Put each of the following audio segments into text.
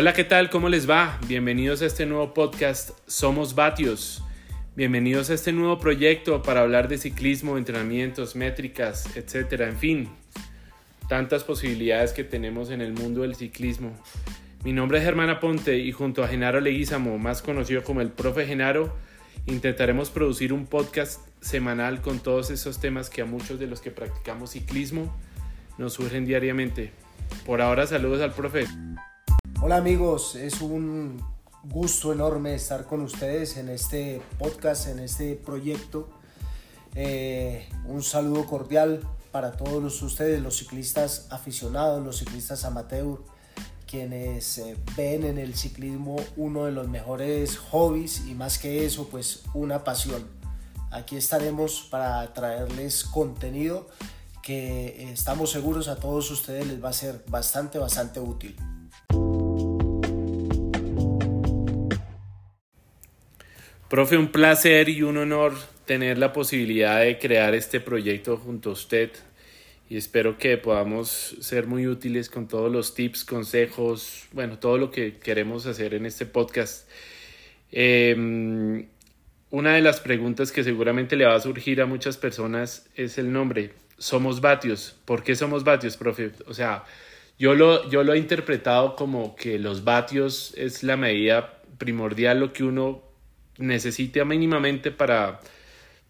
Hola, ¿qué tal? ¿Cómo les va? Bienvenidos a este nuevo podcast Somos Batios. Bienvenidos a este nuevo proyecto para hablar de ciclismo, entrenamientos, métricas, etcétera. En fin, tantas posibilidades que tenemos en el mundo del ciclismo. Mi nombre es Germán Aponte y junto a Genaro Leguizamo, más conocido como el profe Genaro, intentaremos producir un podcast semanal con todos esos temas que a muchos de los que practicamos ciclismo nos surgen diariamente. Por ahora, saludos al profe. Hola amigos, es un gusto enorme estar con ustedes en este podcast, en este proyecto. Eh, un saludo cordial para todos ustedes, los ciclistas aficionados, los ciclistas amateur, quienes eh, ven en el ciclismo uno de los mejores hobbies y más que eso, pues una pasión. Aquí estaremos para traerles contenido que eh, estamos seguros a todos ustedes les va a ser bastante, bastante útil. Profe, un placer y un honor tener la posibilidad de crear este proyecto junto a usted y espero que podamos ser muy útiles con todos los tips, consejos, bueno, todo lo que queremos hacer en este podcast. Em, una de las preguntas que seguramente le va a surgir a muchas personas es el nombre. Somos vatios. ¿Por qué somos vatios, profe? O sea, yo lo, yo lo he interpretado como que los vatios es la medida primordial, lo que uno necesita mínimamente para,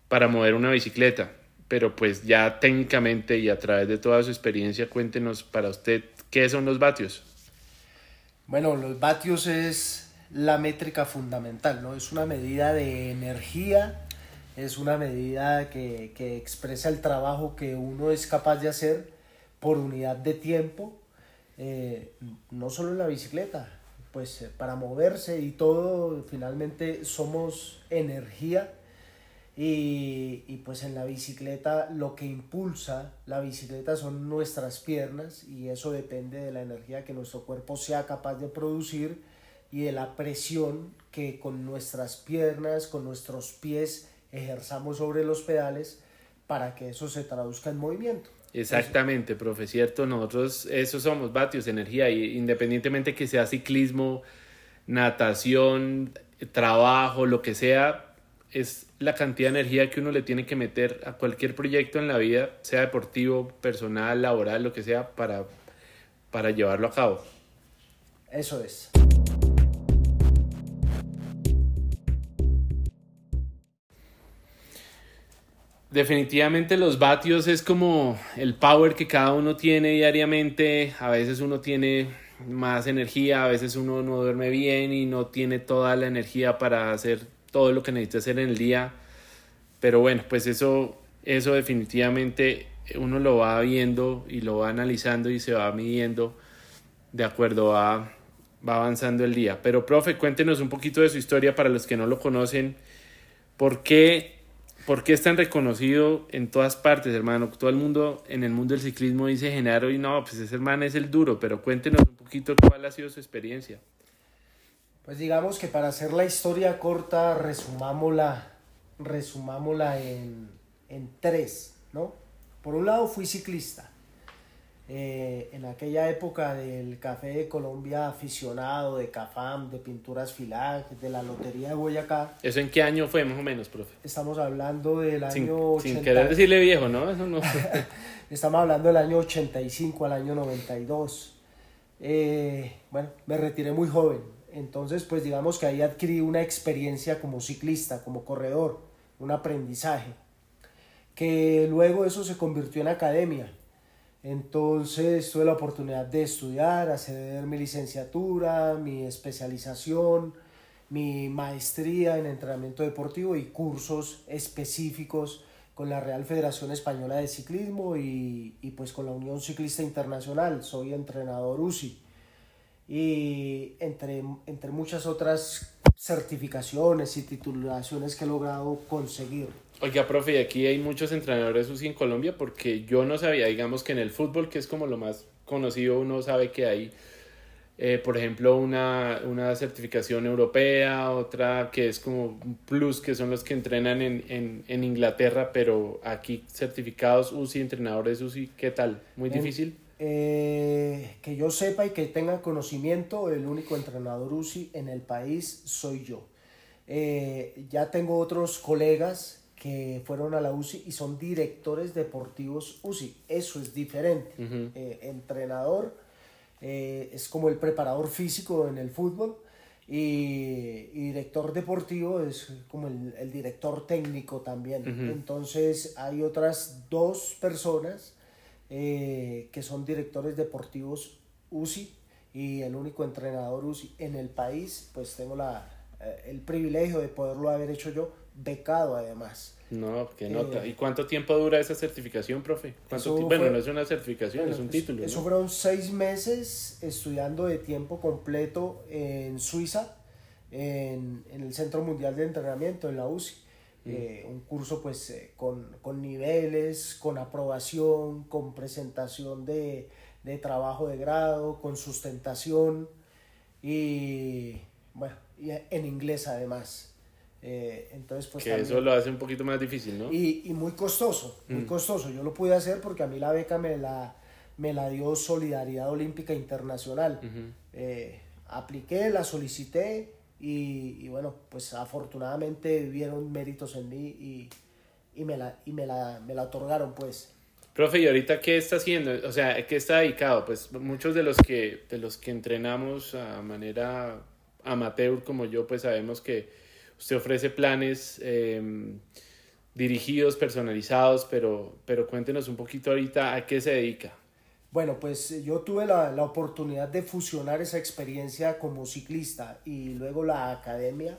para mover una bicicleta pero pues ya técnicamente y a través de toda su experiencia, cuéntenos para usted qué son los vatios. Bueno, los vatios es la métrica fundamental, ¿no? Es una medida de energía, es una medida que, que expresa el trabajo que uno es capaz de hacer por unidad de tiempo, eh, no solo en la bicicleta, pues eh, para moverse y todo, finalmente somos energía y, pues en la bicicleta lo que impulsa la bicicleta son nuestras piernas y eso depende de la energía que nuestro cuerpo sea capaz de producir y de la presión que con nuestras piernas, con nuestros pies ejerzamos sobre los pedales para que eso se traduzca en movimiento. Exactamente, profe, cierto, nosotros eso somos vatios, energía, y independientemente que sea ciclismo, natación, trabajo, lo que sea, es la cantidad de energía que uno le tiene que meter a cualquier proyecto en la vida, sea deportivo, personal, laboral, lo que sea, para, para llevarlo a cabo. Eso es. Definitivamente los vatios es como el power que cada uno tiene diariamente. A veces uno tiene más energía, a veces uno no duerme bien y no tiene toda la energía para hacer todo lo que necesita hacer en el día. Pero bueno, pues eso, eso definitivamente uno lo va viendo y lo va analizando y se va midiendo de acuerdo a va avanzando el día. Pero profe, cuéntenos un poquito de su historia para los que no lo conocen. ¿Por qué, por qué es tan reconocido en todas partes, hermano? Todo el mundo en el mundo del ciclismo dice Genaro y no, pues ese hermano es el duro, pero cuéntenos un poquito cuál ha sido su experiencia. Pues digamos que para hacer la historia corta, resumámosla, resumámosla en, en tres, ¿no? Por un lado fui ciclista. Eh, en aquella época del Café de Colombia aficionado, de Cafam, de Pinturas Filag, de la Lotería de Boyacá. ¿Eso en qué año fue más o menos, profe? Estamos hablando del año... 80... Sin querer decirle viejo, ¿no? Eso no... Estamos hablando del año 85 al año 92. Eh, bueno, me retiré muy joven, entonces, pues digamos que ahí adquirí una experiencia como ciclista, como corredor, un aprendizaje, que luego eso se convirtió en academia. Entonces tuve la oportunidad de estudiar, hacer mi licenciatura, mi especialización, mi maestría en entrenamiento deportivo y cursos específicos con la Real Federación Española de Ciclismo y, y pues con la Unión Ciclista Internacional. Soy entrenador UCI y entre, entre muchas otras certificaciones y titulaciones que he logrado conseguir. Oiga, profe, aquí hay muchos entrenadores UCI en Colombia porque yo no sabía, digamos que en el fútbol, que es como lo más conocido, uno sabe que hay, eh, por ejemplo, una, una, certificación europea, otra que es como un plus, que son los que entrenan en, en, en Inglaterra, pero aquí certificados UCI, entrenadores UCI, ¿qué tal? ¿Muy difícil? eh, que yo sepa y que tenga conocimiento, el único entrenador UCI en el país soy yo. Eh, ya tengo otros colegas que fueron a la UCI y son directores deportivos UCI. Eso es diferente. Eh, entrenador es como el preparador físico en el fútbol y, director deportivo es como el, director técnico también. Entonces hay otras dos personas eh, que son directores deportivos UCI y el único entrenador UCI en el país, pues tengo la, eh, el privilegio de poderlo haber hecho yo, becado además. No, qué nota. ¿Y cuánto tiempo dura esa certificación, profe? bueno, no es una certificación, es un título. Eso fueron seis meses estudiando de tiempo completo en Suiza, en, en, el Centro Mundial de Entrenamiento, en la UCI. Mm. Eh, un curso pues eh, con, con, niveles, con aprobación, con presentación de, de trabajo de grado, con sustentación y bueno, y en inglés además. Eh, entonces, pues, que eso lo hace un poquito más difícil, ¿no? Y, y muy costoso, muy mm. costoso. Yo lo pude hacer porque a mí la beca me la, me la dio Solidaridad Olímpica Internacional. Eh, apliqué, la solicité y, y, bueno, pues afortunadamente vieron méritos en mí y, y, me, la, y me, la, me la otorgaron, pues. Profe, ¿y ahorita qué está haciendo? O sea, ¿qué está dedicado? Pues muchos de los que, de los que entrenamos a manera amateur como yo, pues sabemos que Usted ofrece planes em, dirigidos, personalizados, pero, pero cuéntenos un poquito ahorita a qué se dedica. Bueno, pues yo tuve la, la, oportunidad de fusionar esa experiencia como ciclista y luego la academia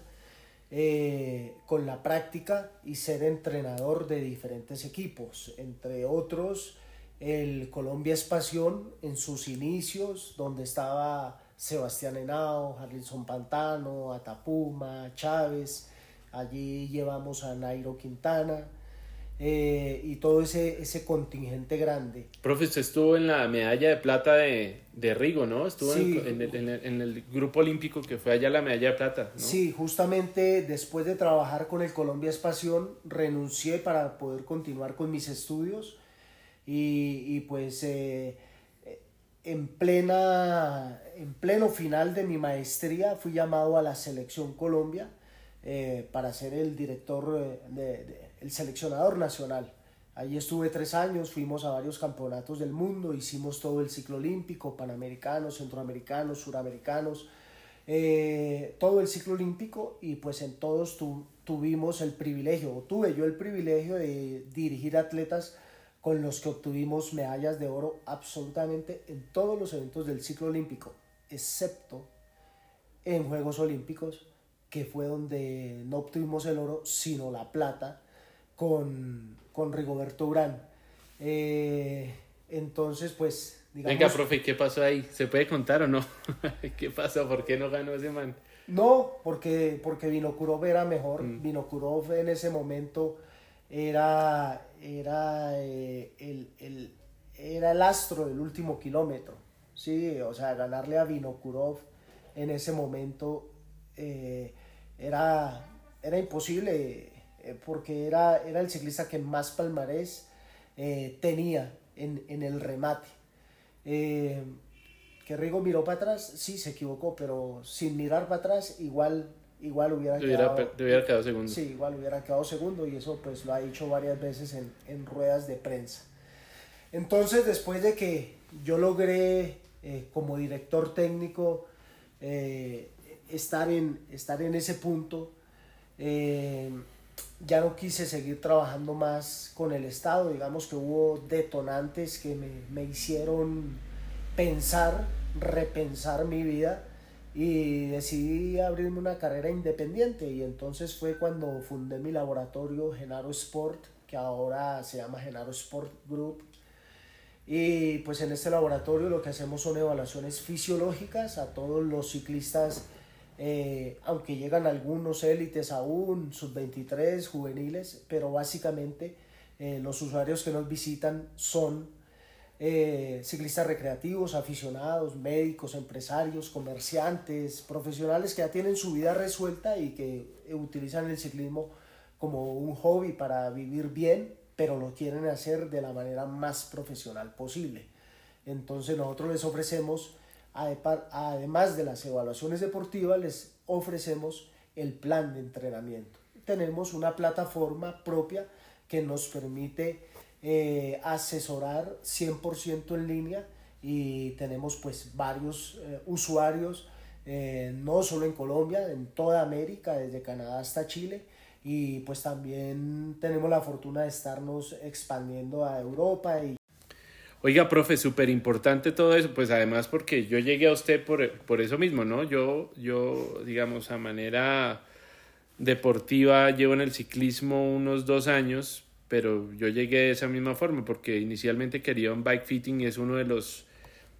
eh, con la práctica y ser entrenador de diferentes equipos, entre otros el Colombia Espación en sus inicios, donde estaba Sebastián Henao, Harlinson Pantano, Atapuma, Chávez, allí llevamos a Nairo Quintana eh, y todo ese, ese contingente grande. Profe, usted estuvo en la medalla de plata de, de Rigo, ¿no? Estuvo en, el, en, el, grupo olímpico que fue allá la medalla de plata. ¿no? Sí, justamente después de trabajar con el Colombia Espación, renuncié para poder continuar con mis estudios y, y pues... Eh, en, plena, en pleno final de mi maestría fui llamado a la selección Colombia eh, para ser el director, eh, de, el seleccionador nacional. Allí estuve tres años, fuimos a varios campeonatos del mundo, hicimos todo el ciclo olímpico, panamericanos, centroamericanos, suramericanos, eh, todo el ciclo olímpico y pues en todos tuvimos el privilegio, tuve yo el privilegio de dirigir atletas con los que obtuvimos medallas de oro absolutamente en todos los eventos del ciclo olímpico, excepto en Juegos Olímpicos, que fue donde no obtuvimos el oro, sino la plata con, con Rigoberto Urán. Eh, entonces, pues, digamos... Venga, profe, ¿qué pasó ahí? ¿Se puede contar o no? ¿Qué pasó? ¿Por qué no ganó ese man? No, porque, porque Vinokurov era mejor. Mm. Vinokurov en ese momento era, era, eh, el, era el astro del último kilómetro. Sí, o sea, ganarle a Vinokurov en ese momento eh, era, era imposible eh, porque era, era el ciclista que más palmarés tenía en, en, el remate. que Rigo miró para atrás, sí, se equivocó, pero sin mirar para atrás igual igual hubiera, quedado, segundo. Sí, igual hubiera quedado segundo y eso pues lo ha dicho varias veces en, en ruedas de prensa. Entonces, después de que yo logré eh, como director técnico eh, estar, en, estar en ese punto, eh, ya no quise seguir trabajando más con el Estado. Digamos que hubo detonantes que me, me hicieron pensar, repensar mi vida y decidí abrirme una carrera independiente y entonces fue cuando fundé mi laboratorio Genaro Sport, que ahora se llama Genaro Sport Group. Y pues en este laboratorio lo que hacemos son evaluaciones fisiológicas a todos los ciclistas, eh, aunque llegan algunos élites aún, sub-23, juveniles, pero básicamente eh, los usuarios que nos visitan son eh, ciclistas recreativos, aficionados, médicos, empresarios, comerciantes, profesionales que ya tienen su vida resuelta y que utilizan el ciclismo como un hobby para vivir bien, pero lo quieren hacer de la manera más profesional posible. Entonces nosotros les ofrecemos, además de las evaluaciones deportivas, les ofrecemos el plan de entrenamiento. Tenemos una plataforma propia que nos permite eh, asesorar 100% en línea y tenemos pues varios eh, usuarios, eh, no solo en Colombia, en toda América, desde Canadá hasta Chile y pues también tenemos la fortuna de estarnos expandiendo a Europa y Oiga, profe, súper importante todo eso, pues además porque yo llegué a usted por, por eso mismo, ¿no? Yo, yo, digamos, a manera deportiva llevo en el ciclismo unos dos años, pero yo llegué de esa misma forma porque inicialmente quería un bike fitting y es uno de los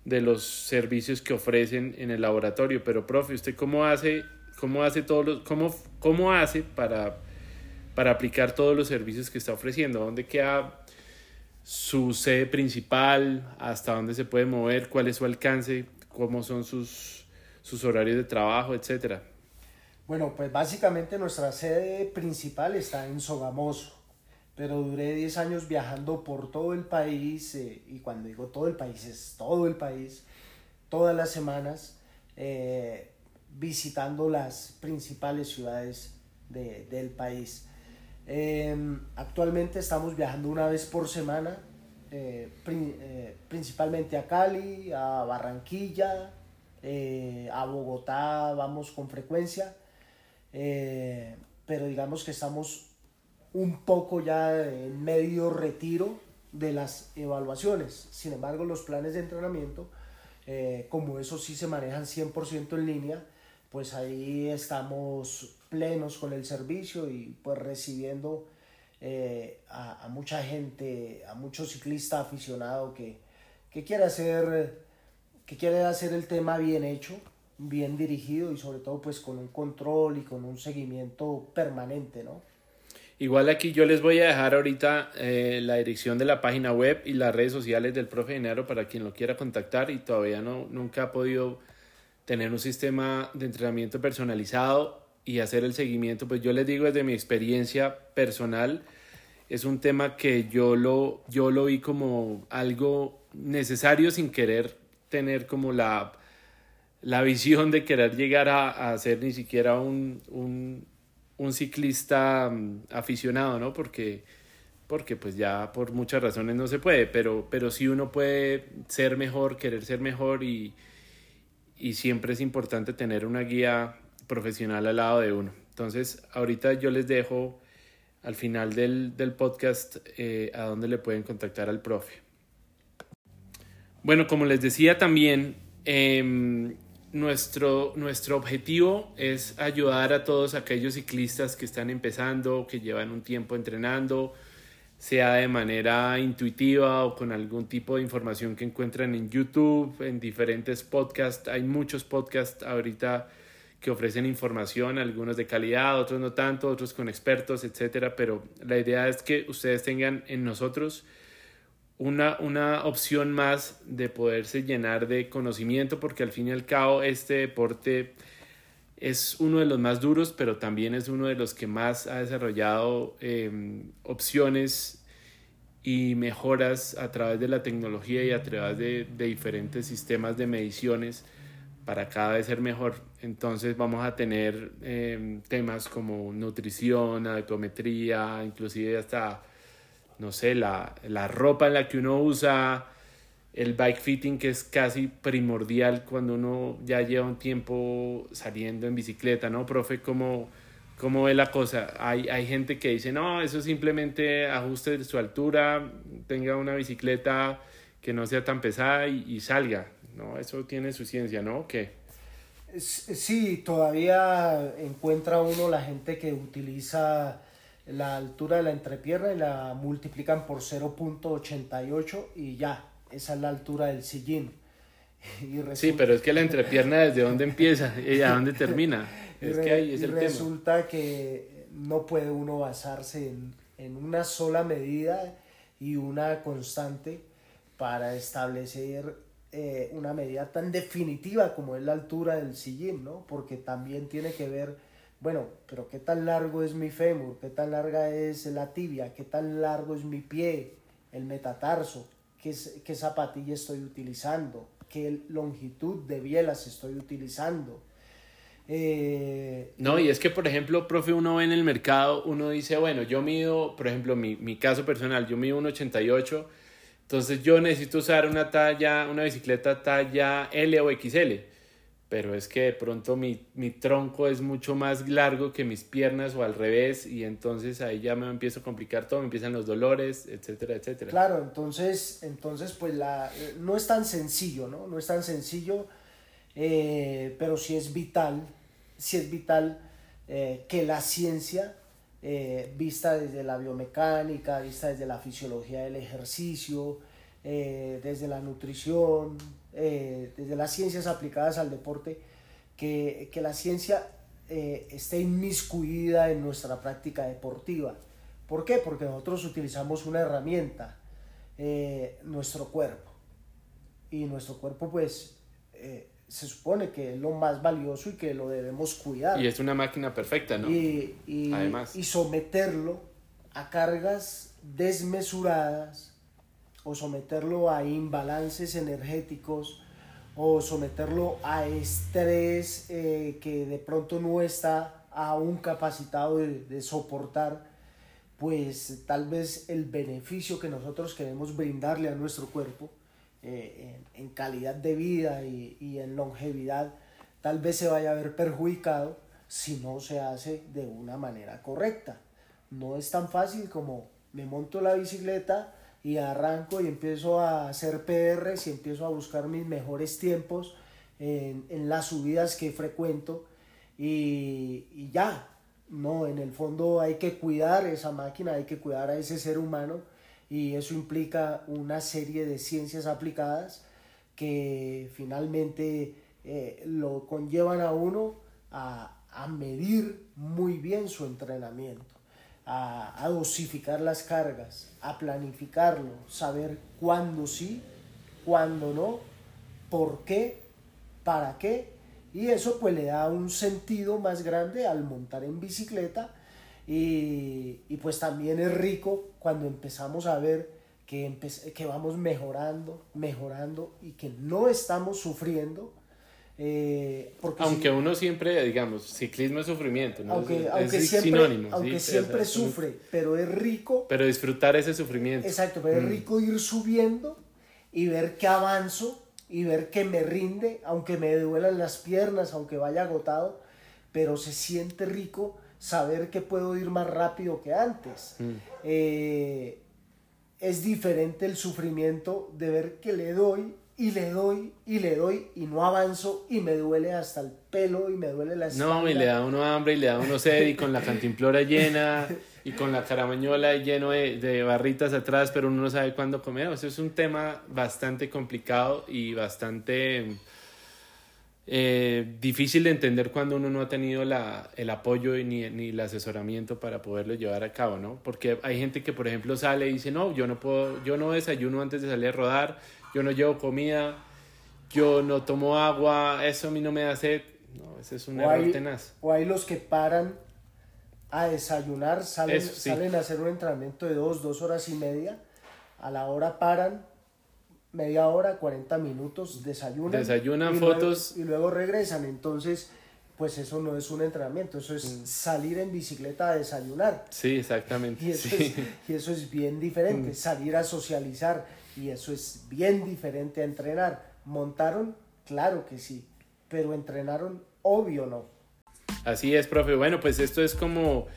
de los servicios que ofrecen en el laboratorio. Pero, profe, ¿usted cómo hace, cómo hace todos los, cómo, cómo hace para, para aplicar todos los servicios que está ofreciendo? ¿Dónde queda su sede principal, hasta dónde se puede mover, cuál es su alcance, cómo son sus, sus horarios de trabajo, etcétera. Bueno, pues básicamente nuestra sede principal está en Sogamoso, pero duré 10 años viajando por todo el país, eh, y cuando digo todo el país es todo el país, todas las semanas, eh, visitando las principales ciudades de, del país. Em, actualmente estamos viajando una vez por semana, eh, principalmente a Cali, a Barranquilla, a Bogotá vamos con frecuencia, pero digamos que estamos un poco ya en medio retiro de las evaluaciones. Sin embargo, los planes de entrenamiento, como eso sí se manejan 100% en línea, pues ahí estamos plenos con el servicio y pues recibiendo eh, a, mucha gente, a mucho ciclista aficionado que, que, quiere hacer, que quiere hacer el tema bien hecho, bien dirigido y sobre todo pues con un control y con un seguimiento permanente, ¿no? Igual aquí yo les voy a dejar ahorita eh, la dirección de la página web y las redes sociales del profe Dinero para quien lo quiera contactar y todavía no, nunca ha podido tener un sistema de entrenamiento personalizado y hacer el seguimiento, pues yo les digo desde mi experiencia personal, es un tema que yo lo, yo lo vi como algo necesario sin querer tener como la, la visión de querer llegar a, a ser ni siquiera un, un, ciclista mm, aficionado, ¿no? Porque, porque pues ya por muchas razones no se puede, pero, pero sí uno puede ser mejor, querer ser mejor y, y siempre es importante tener una guía profesional al lado de uno. Entonces, ahorita yo les dejo al final del, podcast eh, a dónde le pueden contactar al profe. Bueno, como les decía también, em, nuestro, nuestro objetivo es ayudar a todos aquellos ciclistas que están empezando, que llevan un tiempo entrenando, sea de manera intuitiva o con algún tipo de información que encuentran en YouTube, en diferentes podcasts. Hay muchos podcasts ahorita que ofrecen información, algunos de calidad, otros no tanto, otros con expertos, etcétera, pero la idea es que ustedes tengan en nosotros una, una opción más de poderse llenar de conocimiento, porque al fin y al cabo este deporte es uno de los más duros, pero también es uno de los que más ha desarrollado em, opciones y mejoras a través de la tecnología y a través de, diferentes sistemas de mediciones para cada vez ser mejor. Entonces vamos a tener em, temas como nutrición, adometría, inclusive hasta, no sé, la, la, ropa en la que uno usa, el bike fitting que es casi primordial cuando uno ya lleva un tiempo saliendo en bicicleta, ¿no, profe? ¿Cómo, cómo ve la cosa? Hay, hay gente que dice, no, eso simplemente ajuste su altura, tenga una bicicleta que no sea tan pesada y salga. ¿no? Eso tiene su ciencia, ¿no? ¿Qué? Sí, todavía encuentra uno la gente que utiliza la altura de la entrepierna y la multiplican por 0.88 y ya, esa es la altura del sillín. Sí, pero es que la entrepierna desde dónde empieza y a dónde termina. Es que ahí es el resulta que no puede uno basarse en, en una sola medida y una constante para establecer eh, una medida tan definitiva como es la altura del sillín, ¿no? Porque también tiene que ver, bueno, pero qué tan largo es mi fémur, qué tan larga es la tibia, qué tan largo es mi pie, el metatarso, qué, qué zapatilla estoy utilizando, qué longitud de bielas estoy utilizando. Eh, no, y es que, por ejemplo, profe, uno ve en el mercado, uno dice, bueno, yo mido, por ejemplo, mi, mi caso personal, yo mido un 88, entonces yo necesito usar una talla, una bicicleta talla L o XL pero es que de pronto mi, mi, tronco es mucho más largo que mis piernas o al revés y entonces ahí ya me empiezo a complicar todo, me empiezan los dolores, etcétera, etcétera. Claro, entonces, entonces pues la, no es tan sencillo, ¿no? No es tan sencillo, eh, pero sí es vital, sí es vital eh, que la ciencia, eh, vista desde la biomecánica, vista desde la fisiología del ejercicio, desde la nutrición, eh, desde las ciencias aplicadas al deporte, que, que la ciencia eh, esté inmiscuida en nuestra práctica deportiva. ¿Por qué? Porque nosotros utilizamos una herramienta, eh, nuestro cuerpo. Y nuestro cuerpo pues se supone que es lo más valioso y que lo debemos cuidar. Y es una máquina perfecta, ¿no? Y, y, Además. y someterlo a cargas desmesuradas o someterlo a imbalances energéticos o someterlo a estrés eh, que de pronto no está aún capacitado de, soportar, pues tal vez el beneficio que nosotros queremos brindarle a nuestro cuerpo eh, en, calidad de vida y, y en longevidad, tal vez se vaya a ver perjudicado si no se hace de una manera correcta. No es tan fácil como me monto la bicicleta, y arranco y empiezo a hacer PRs y empiezo a buscar mis mejores tiempos en, en las subidas que frecuento. Y, y, ya, no, en el fondo hay que cuidar esa máquina, hay que cuidar a ese ser humano y eso implica una serie de ciencias aplicadas que finalmente eh, lo conllevan a uno a, a medir muy bien su entrenamiento a, dosificar las cargas, a planificarlo, saber cuándo sí, cuándo no, por qué, para qué, y eso pues le da un sentido más grande al montar en bicicleta y, y pues también es rico cuando empezamos a ver que, que vamos mejorando, mejorando y que no estamos sufriendo eh, aunque uno siempre, digamos, ciclismo es sufrimiento, ¿no? Aunque, es, siempre, sinónimo. Aunque siempre sufre, pero es rico. Pero disfrutar ese sufrimiento. Exacto, pero es mm. rico ir subiendo y ver que avanzo y ver que me rinde, aunque me duelan las piernas, aunque vaya agotado, pero se siente rico saber que puedo ir más rápido que antes. Mm. Eh, es diferente el sufrimiento de ver que le doy y le doy y le doy y no avanzo y me duele hasta el pelo y me duele la espalda. No, y le da uno hambre y le da uno sed y con la cantimplora llena y con la caramañola lleno de, barritas atrás, pero uno no sabe cuándo comer. O sea, es un tema bastante complicado y bastante eh, difícil de entender cuando uno no ha tenido la, el apoyo ni, ni el asesoramiento para poderlo llevar a cabo, ¿no? Porque hay gente que, por ejemplo, sale y dice, no, yo no puedo, yo no desayuno antes de salir a rodar yo no llevo comida, yo no tomo agua, eso a mí no me da sed. No, ese es un error tenaz. O hay los que paran a desayunar, salen, salen a hacer un entrenamiento de dos, dos horas y media, a la hora paran, media hora, 40 minutos, desayunan. Desayunan fotos. y luego regresan. Entonces, pues eso no es un entrenamiento, eso es mm. salir en bicicleta a desayunar. Sí, exactamente. Y eso, Es, y eso es bien diferente, mm. salir a socializar y eso es bien diferente a entrenar. ¿Montaron? Claro que sí, pero entrenaron, obvio no. Así es, profe. Bueno, pues esto es como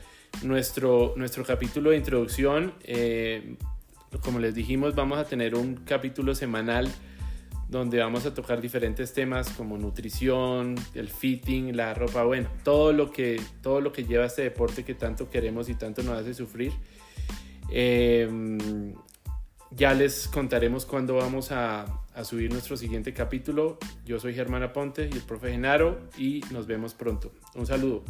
nuestro, nuestro capítulo de introducción. Eh, como les dijimos, vamos a tener un capítulo semanal donde vamos a tocar diferentes temas como nutrición, el fitting, la ropa, bueno, todo lo que, todo lo que lleva este deporte que tanto queremos y tanto nos hace sufrir. Eh, ya les contaremos cuándo vamos a, a, subir nuestro siguiente capítulo. Yo soy Germán Aponte y el profe Genaro y nos vemos pronto. Un saludo.